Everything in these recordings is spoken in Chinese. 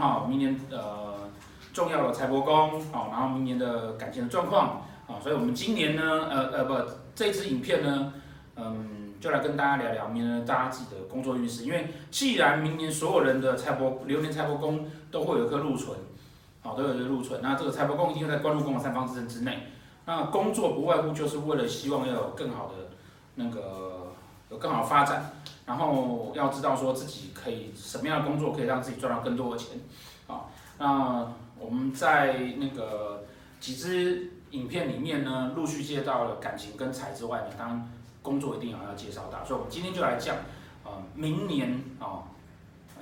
明年哈，明年呃重要的财帛宫，好，然后明年的感情的状况，啊，所以我们今年呢，呃呃不，这支影片呢，嗯，就来跟大家聊聊明年大家自己的工作运势，因为既然明年所有人的财帛流年财帛宫都会有一颗禄存，好，都有一个禄存，那这个财帛宫一定会在官禄宫的三方之正之内，那工作不外乎就是为了希望要有更好的那个。有更好的发展，然后要知道说自己可以什么样的工作可以让自己赚到更多的钱，啊，那我们在那个几支影片里面呢，陆续介绍了感情跟财之外呢，当然工作一定要要介绍到，所以我们今天就来讲，啊，明年啊，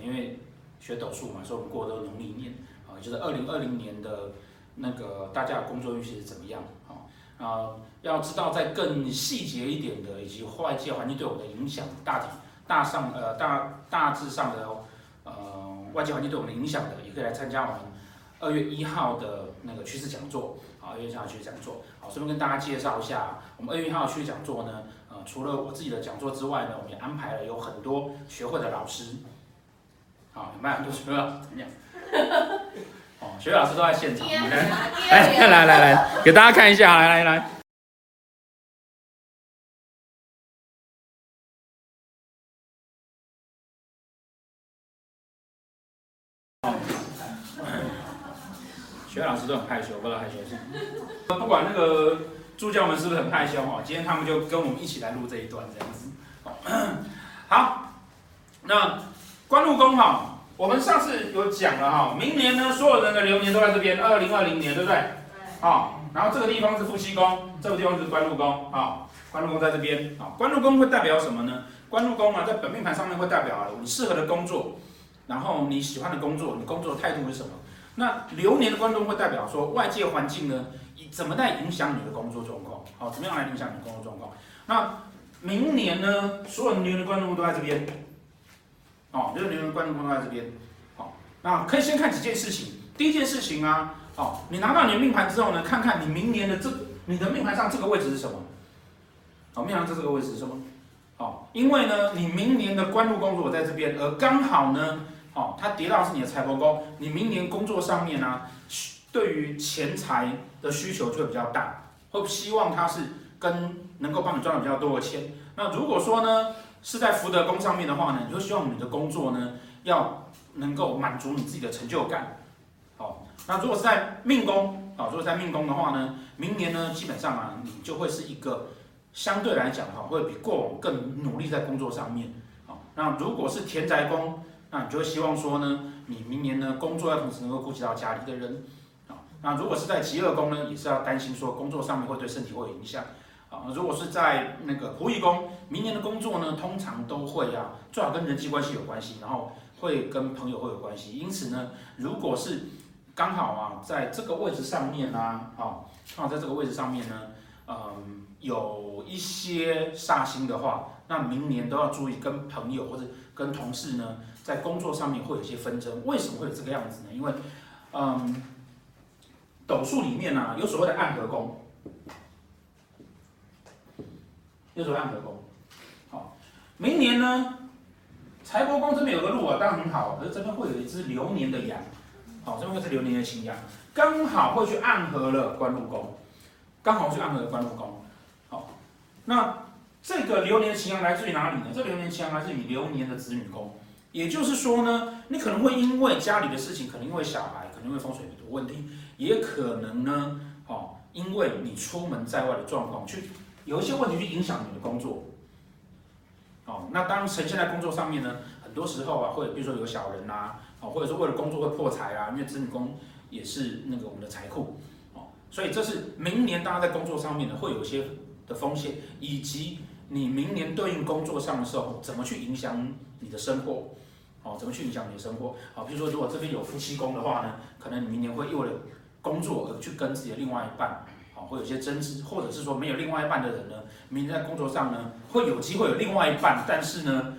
因为学斗数嘛，所以我们过的是农历年，啊，就是二零二零年的那个大家的工作运势是怎么样，啊。啊，要知道在更细节一点的，以及外界环境对我们的影响，大体大上呃大大致上的呃外界环境对我们的影响的，也可以来参加我们二月一号的那个趋势讲座。好，二月一号趋势讲座，好，顺便跟大家介绍一下，我们二月一号趋势讲座呢，呃，除了我自己的讲座之外呢，我们也安排了有很多学会的老师，好，有没有很多学会老师怎么样？哦，学老师都在现场，来来来来，给大家看一下，来来来。学老师都很害羞，不知道害羞是？不管那个助教们是不是很害羞哦，今天他们就跟我们一起来录这一段这样子。好，那关禄宫哈。我们上次有讲了哈，明年呢，所有人的流年都在这边，二零二零年，对不对？好，然后这个地方是夫妻宫，这个地方是官禄宫，啊，官禄宫在这边，好，官禄宫会代表什么呢？官禄宫啊，在本命盘上面会代表啊，你适合的工作，然后你喜欢的工作，你工作的态度是什么？那流年的官禄会代表说外界环境呢，以怎么在影响你的工作状况？好，怎么样来影响你的工作状况？那明年呢，所有流年的官禄都在这边。哦，就是流年官禄宫在这边，好，那可以先看几件事情。第一件事情啊，哦，你拿到你的命盘之后呢，看看你明年的这你的命盘上这个位置是什么？好，命盘上这个位置是什么？好，因为呢，你明年的官禄宫如果在这边，而刚好呢，哦，它叠到是你的财帛宫，你明年工作上面呢、啊，对于钱财的需求就会比较大，会希望它是跟能够帮你赚到比较多的钱。那如果说呢，是在福德宫上面的话呢，你就希望你的工作呢，要能够满足你自己的成就感。好，那如果是在命宫，啊，如果在命宫的话呢，明年呢，基本上啊，你就会是一个相对来讲哈，会比过往更努力在工作上面。好，那如果是田宅宫，那你就会希望说呢，你明年呢，工作要同时能够顾及到家里的人。好，那如果是在疾厄宫呢，也是要担心说工作上面会对身体会有影响。啊，如果是在那个仆役宫，明年的工作呢，通常都会啊，最好跟人际关系有关系，然后会跟朋友会有关系。因此呢，如果是刚好啊，在这个位置上面啊，啊，刚好在这个位置上面呢，嗯，有一些煞星的话，那明年都要注意跟朋友或者跟同事呢，在工作上面会有些纷争。为什么会有这个样子呢？因为，嗯，斗数里面呢、啊，有所谓的暗合宫。就是暗合宫，好，明年呢，财帛宫这边有个禄啊，当然很好，可是这边会有一只流年的羊，好，这边会是流年的新羊，刚好会去暗合了官禄宫，刚好去暗合了官禄宫，好，那这个流年的擎羊来自于哪里呢？这流年擎羊来自于流年的子女宫，也就是说呢，你可能会因为家里的事情，可能因为小孩，可能因为风水的问题，也可能呢，哦，因为你出门在外的状况去。有一些问题去影响你的工作，哦，那当呈现在工作上面呢，很多时候啊，会比如说有小人呐，哦，或者说为了工作会破财啊，因为子女宫也是那个我们的财库，哦，所以这是明年大家在工作上面呢会有一些的风险，以及你明年对应工作上的时候怎么去影响你的生活，哦，怎么去影响你的生活，好，比如说如果这边有夫妻宫的话呢，可能你明年会为了工作而去跟自己的另外一半。会有些争执，或者是说没有另外一半的人呢，明天在工作上呢会有机会有另外一半，但是呢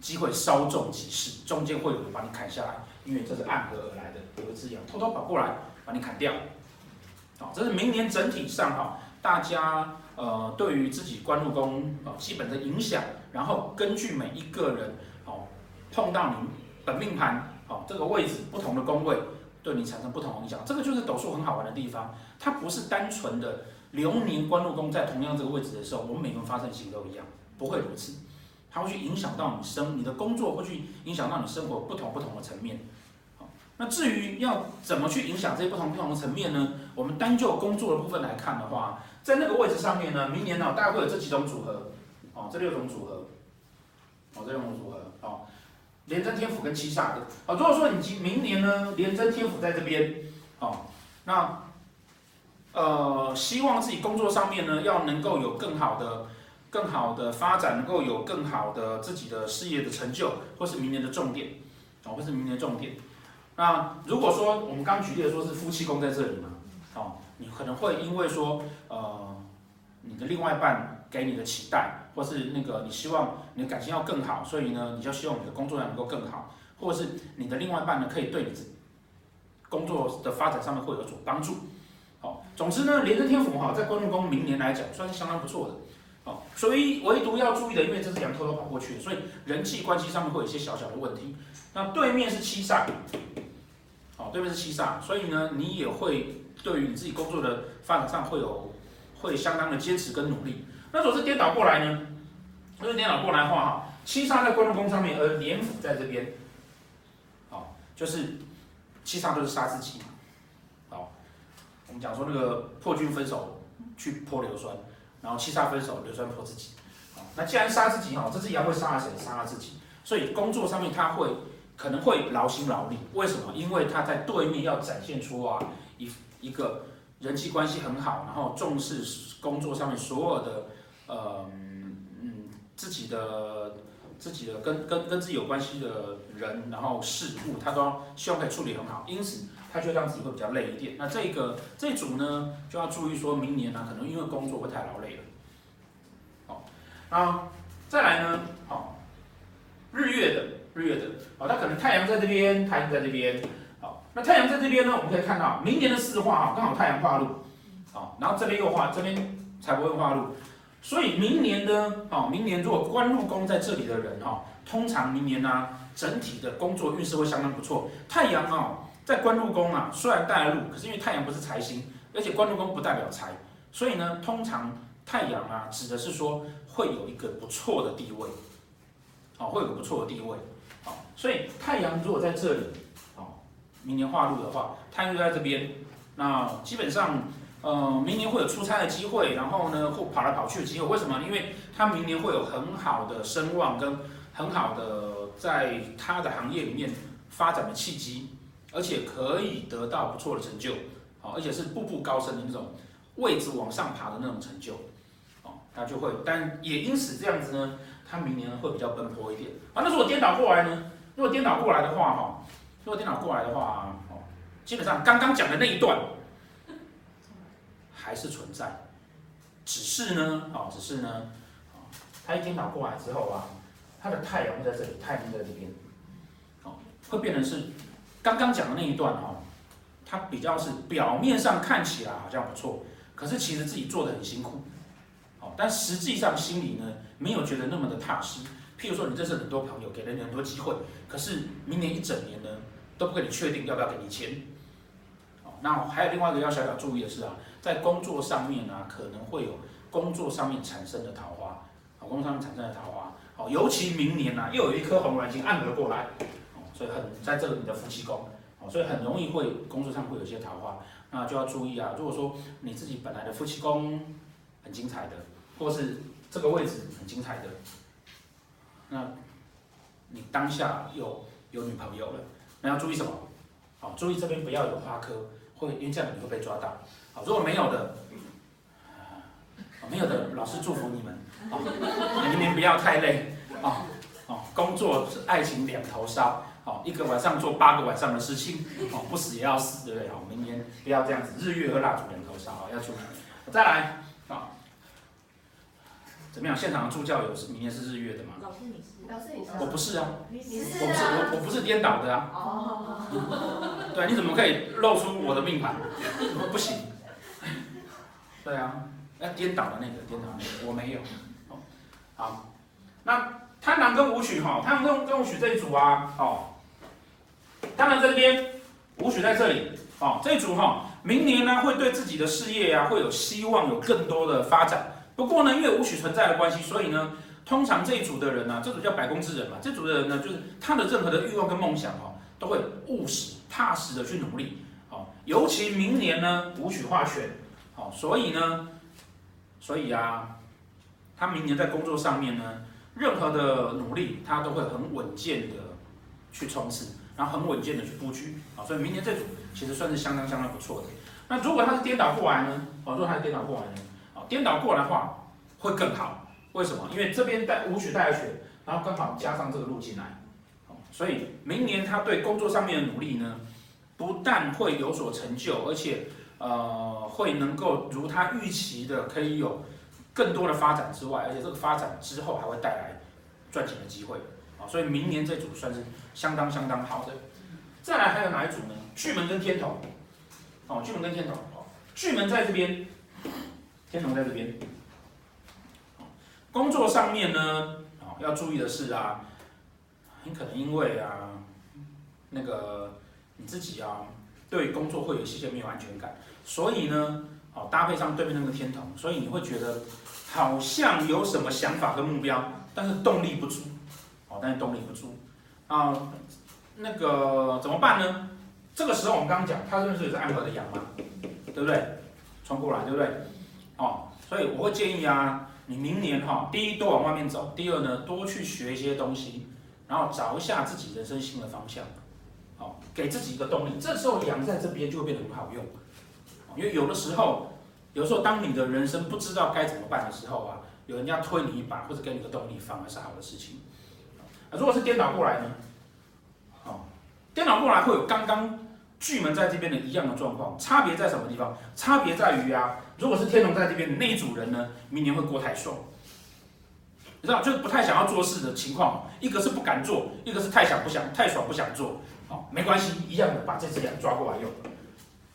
机会稍纵即逝，中间会有人把你砍下来，因为这是暗合而来的，有个字眼偷偷跑过来把你砍掉。好，这是明年整体上哈大家呃对于自己官禄宫哦基本的影响，然后根据每一个人哦碰到你本命盘哦这个位置不同的宫位，对你产生不同影响，这个就是斗数很好玩的地方，它不是单纯的流年官禄宫在同样这个位置的时候，我们每个人发生型都一样，不会如此，它会去影响到你生你的工作，会去影响到你生活不同不同的层面。好那至于要怎么去影响这些不同不同的层面呢？我们单就工作的部分来看的话，在那个位置上面呢，明年呢大概会有这几种组合，哦，这六种组合，哦，这六种组合，哦，廉贞天府跟七煞的，哦，如果说你今明年呢廉贞天府在这边，哦，那呃希望自己工作上面呢要能够有更好的、更好的发展，能够有更好的自己的事业的成就，或是明年的重点，哦，或是明年重点。那如果说我们刚举例的说是夫妻宫在这里嘛，哦，你可能会因为说，呃，你的另外一半给你的期待，或是那个你希望你的感情要更好，所以呢，你就希望你的工作量能够更好，或者是你的另外一半呢可以对你工作的发展上面会有所帮助，哦，总之呢，连贞天府哈在官禄宫明年来讲算是相当不错的，哦，所以唯独要注意的，因为这是羊偷偷跑过去，所以人际关系上面会有一些小小的问题。那对面是七煞。哦，对面是七煞，所以呢，你也会对于你自己工作的发展上会有会相当的坚持跟努力。那如果是颠倒过来呢？如果颠倒过来的话，哈，七煞在官禄宫上面，而廉府在这边，好，就是七煞就是杀自己嘛。好，我们讲说那个破军分手去泼硫酸，然后七煞分手硫酸泼自己。好，那既然杀自己，哈，这只羊会杀了谁？杀了自己。所以工作上面他会。可能会劳心劳力，为什么？因为他在对面要展现出啊一一个人际关系很好，然后重视工作上面所有的呃嗯自己的自己的跟跟跟自己有关系的人，然后事物，他都希望可以处理很好，因此他就让自己会比较累一点。那这个这组呢，就要注意说明年呢、可能因为工作会太劳累了。好，那再来呢，好日月的。日月的，好，它可能太阳在这边，太阳在这边，好，那太阳在这边呢，我们可以看到明年的四化啊，刚好太阳化禄，好，然后这边又化，这边才不会化禄，所以明年呢，哦，明年如果官禄宫在这里的人哈，通常明年呢、整体的工作运势会相当不错。太阳啊，在官禄宫啊，虽然带了禄，可是因为太阳不是财星，而且官禄宫不代表财，所以呢，通常太阳啊，指的是说会有一个不错的地位，好，会有个不错的地位。好，所以太阳如果在这里，好，明年化禄的话，太阳就在这边，那基本上，呃，明年会有出差的机会，然后呢，会跑来跑去的机会。为什么？因为他明年会有很好的声望跟很好的在他的行业里面发展的契机，而且可以得到不错的成就，好，而且是步步高升的那种位置往上爬的那种成就，哦，他就会，但也因此这样子呢。他明年会比较奔波一点啊。那如果颠倒过来呢？如果颠倒过来的话，哈，如果颠倒过来的话，哦，基本上刚刚讲的那一段还是存在，只是呢，哦，只是呢，哦，它一颠倒过来之后啊，它的太阳在这里，太阳在这边，哦，会变成是刚刚讲的那一段哦，它比较是表面上看起来好像不错，可是其实自己做的很辛苦。但实际上心里呢，没有觉得那么的踏实。譬如说，你认识很多朋友，给了你很多机会，可是明年一整年呢，都不给你确定要不要给你钱。那还有另外一个要小小注意的是啊，在工作上面呢，可能会有工作上面产生的桃花。好，工作上面产生的桃花。好，尤其明年呢，又有一颗红鸾星暗合过来，哦，所以很在这个你的夫妻宫，哦，所以很容易会工作上会有一些桃花，那就要注意啊。如果说你自己本来的夫妻宫很精彩的。或是这个位置很精彩的，那你当下有有女朋友了，那要注意什么？好，注意这边不要有花科，会因为这样你会被抓到。好，如果没有的，没有的，老师祝福你们，啊，明年不要太累，啊，啊，工作是爱情两头烧，好，一个晚上做八个晚上的事情，哦，不死也要死，对不对？好，明年不要这样子，日月和蜡烛两头烧，要注意。再来。怎么样？现场的助教有明年是日月的吗？老师你是？老师你是？我不是啊。是？我不是我我不是颠倒的啊。哦。对，你怎么可以露出我的命盘？不行。对啊，那，颠倒的那个，颠倒的那个，我没有。好，那贪狼跟武曲哈，贪狼跟跟武曲这一组啊，哦，贪狼这边，武曲在这里，哦，这一组哈，明年呢会对自己的事业啊会有希望，有更多的发展。不过呢，因为武曲存在的关系，所以呢，通常这一组的人呢、这组叫百工之人嘛，这组的人呢，就是他的任何的欲望跟梦想哦，都会务实踏实的去努力。哦，尤其明年呢，武曲化权，好，所以呢，所以啊，他明年在工作上面呢，任何的努力，他都会很稳健的去冲刺，然后很稳健的去布局。好，所以明年这组其实算是相当相当不错的。那如果他是颠倒过来呢？哦，如果他是颠倒过来呢？颠倒过来的话会更好。为什么？因为这边带武曲带了权，然后刚好加上这个路进来，所以明年他对工作上面的努力呢，不但会有所成就，而且呃会能够如他预期的可以有更多的发展之外，而且这个发展之后还会带来赚钱的机会啊，所以明年这组算是相当相当好的。再来还有哪一组呢？巨门跟天同，哦，巨门跟天同，哦，巨门在这边，天同在这边，工作上面呢，哦，要注意的是啊，很可能因为啊那个。你自己啊，对工作会有一些没有安全感，所以呢，好搭配上对面那个天同，所以你会觉得好像有什么想法跟目标，但是动力不足，哦，但是动力不足啊，那个怎么办呢？这个时候我们刚刚讲，它是不是也是暗合的阳嘛，对不对？冲过来，对不对？哦，所以我会建议啊，你明年哈，第一多往外面走，第二呢，多去学一些东西，然后找一下自己人生新的方向。好给自己一个动力，这时候阳在这边就会变得很好用，因为有的时候，有时候当你的人生不知道该怎么办的时候啊，有人家推你一把或者给你个动力，反而是好的事情。啊，如果是颠倒过来呢？哦，颠倒过来会有刚刚巨门在这边的一样的状况，差别在什么地方？差别在于啊，如果是天龙在这边的那一组人呢，明年会过太爽，你知道，就是不太想要做事的情况，一个是不敢做，一个是太想不想太爽不想做。哦，没关系，一样的，把这只羊抓过来用，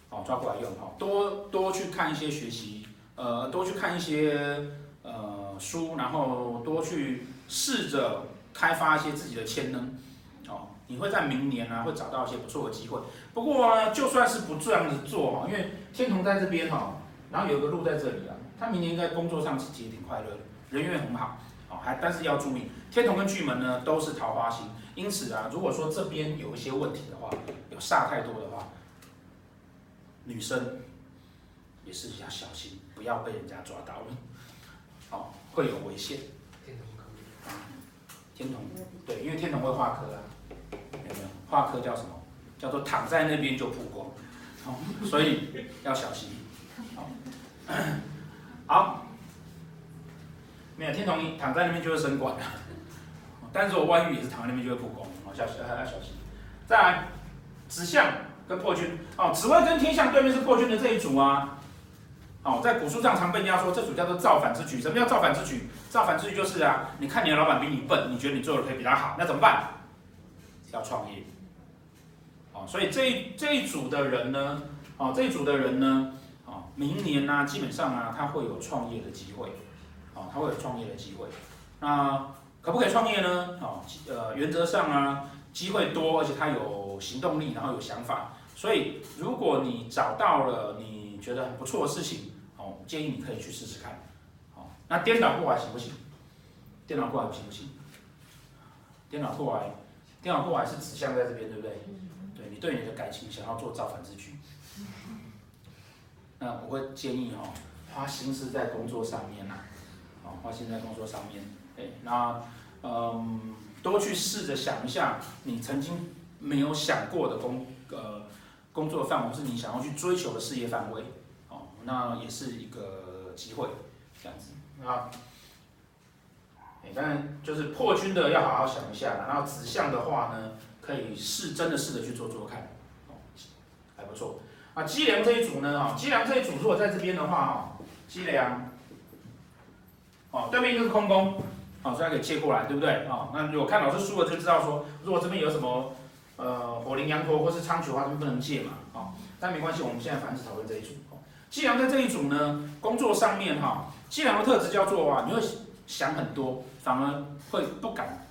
哦，抓过来用，哈，多多去看一些学习，呃，多去看一些呃书，然后多去试着开发一些自己的潜能，哦，你会在明年呢、啊、会找到一些不错的机会。不过啊，就算是不这样子做哈，因为天同在这边哈，然后有个路在这里啊，他明年应该工作上其实也挺快乐的，人缘很好，哦，还但是要注意，天同跟巨门呢都是桃花星。因此啊，如果说这边有一些问题的话，有煞太多的话，女生也是要小心，不要被人家抓到了，哦，会有危险。天童对，因为天童会化科啊，有没有？化科叫什么？叫做躺在那边就曝光，哦，所以要小心。好，好，没有天同躺在那边就是生管。但是我外遇也是躺在那边就会曝光，哦，小心要小心。再来，指向跟破军，哦，紫微跟天象对面是破军的这一组啊，哦，在古书上常被人家说这组叫做造反之举。什么叫造反之举？造反之举就是啊，你看你的老板比你笨，你觉得你做的可以比他好，那怎么办？要创业。哦，所以这这一组的人呢，哦，这一组的人呢，哦，明年呢，基本上啊，他会有创业的机会，哦，他会有创业的机会，那。可不可以创业呢？哦，呃，原则上啊，机会多，而且他有行动力，然后有想法。所以，如果你找到了你觉得很不错的事情，哦，建议你可以去试试看。好，那颠倒过来行不行？颠倒过来行不行？颠倒过来，颠倒过来是指向在这边，对不对？对，你对你的感情想要做造反之举，那我会建议哦，花心思在工作上面呐，好，花心思在工作上面。对，那。嗯，多去试着想一下，你曾经没有想过的工呃工作范围，是你想要去追求的事业范围，哦，那也是一个机会，这样子啊。当然就是破军的要好好想一下，然后子相的话呢，可以试真的试着去做做看，哦，还不错。啊，机梁这一组呢，哈，机梁这一组如果在这边的话，哈，机梁，哦，对面就是空宫。好，所以可以借过来，对不对？啊，那如果看老师书了，就知道说，如果这边有什么呃火灵羊驼或是仓曲的话，这边不能借嘛。啊，但没关系，我们现在凡是讨论这一组。机梁在这一组呢，工作上面哈，机梁的特质叫做啊，你会想很多，反而会不敢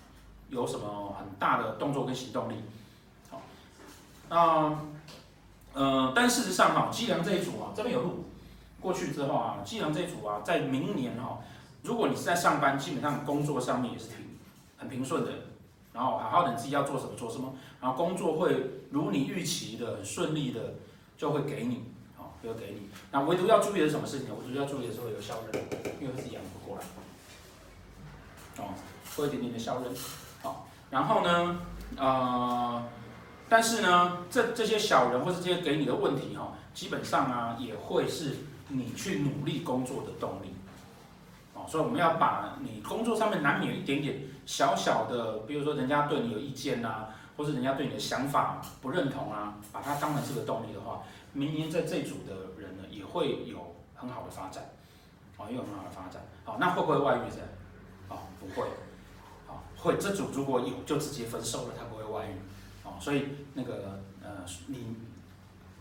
有什么很大的动作跟行动力。好，那呃，但事实上哈，机梁这一组啊，这边有路过去之后啊，机梁这一组啊，在明年哈，如果你是在上班，基本上工作上面也是挺很平顺的。然后好好的，你自己要做什么做什么，然后工作会如你预期的顺利的，就会给你，好，就会给你。那唯独要注意的是什么事情呢？唯独要注意的是会有小人，因为是养不过来，哦，多一点点的小人，好，然后呢，呃，但是呢，这这些小人或是这些给你的问题哈，基本上啊，也会是你去努力工作的动力。哦所以我们要把你工作上面难免有一点点小小的，比如说人家对你有意见啊，或是人家对你的想法不认同啊，把它当成是个动力的话，明年在这组的人呢也会有很好的发展，哦，也有很好的发展。好，那会不会外遇呢？不会。好，会这组如果有就直接分手了，他不会外遇。哦，所以那个呃，你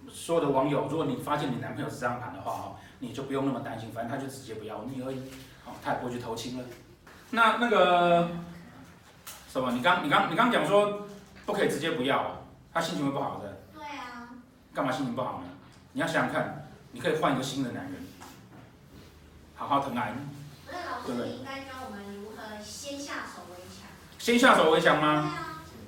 所有的网友，如果你发现你男朋友是这样盘的话，哈，你就不用那么担心，反正他就直接不要你而已。哦他也不会去偷情了。那那个什么，你刚你刚你刚讲说不可以直接不要，他心情会不好的。对啊。干嘛心情不好呢？你要想想看，你可以换一个新的男人，好好疼爱你。对对你应该教我们如何先下手为强。先下手为强吗？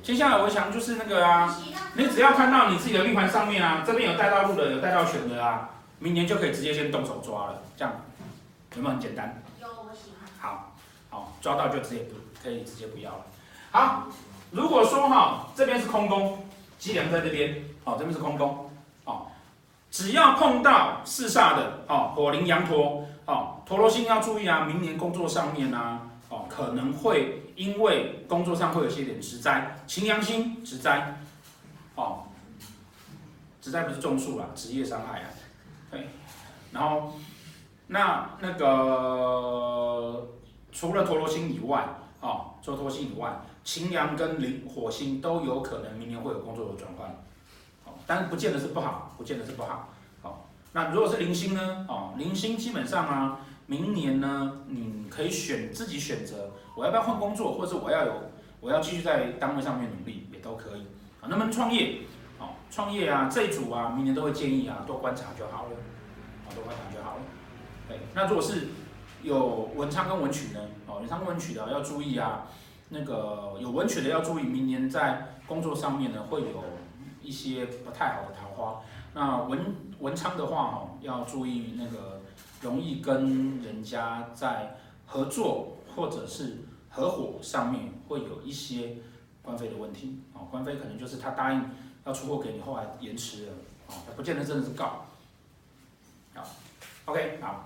先下手为强就是那个啊，你只要看到你自己的命盘上面啊，这边有带到路的，有带到选的啊，明年就可以直接先动手抓了，这样有没有很简单？有，我喜欢好，好，抓到就直接不可以直接不要了。好，如果说哈这边是空宫，机梁在这边，好，这边是空宫，哦，只要碰到四煞的，哦，火铃羊驼，哦，陀罗星要注意啊，明年工作上面啊，哦，可能会因为工作上会有些点职灾，擎羊星职灾，哦，职灾不是中数啦，职业伤害啊，对，然后。那那个除了陀罗星以外，哦，除了陀罗星以外，擎羊跟灵火星都有可能明年会有工作的转换，哦，但不见得是不好，不见得是不好，哦，那如果是零星呢？哦，零星基本上啊，明年呢，你可以选自己选择，我要不要换工作，或者是我要有，我要继续在单位上面努力，也都可以，啊，那么创业，哦，创业啊，这一组啊，明年都会建议啊，多观察就好了，啊，多观察就好了。对，那如果是有文昌跟文曲呢？哦，文昌跟文曲的要注意啊，那个有文曲的要注意，明年在工作上面呢会有一些不太好的桃花。那文文昌的话哦，要注意那个容易跟人家在合作或者是合伙上面会有一些官非的问题。哦，官非可能就是他答应要出货给你，后来延迟了啊，哦，不见得真的是告。好，OK，好。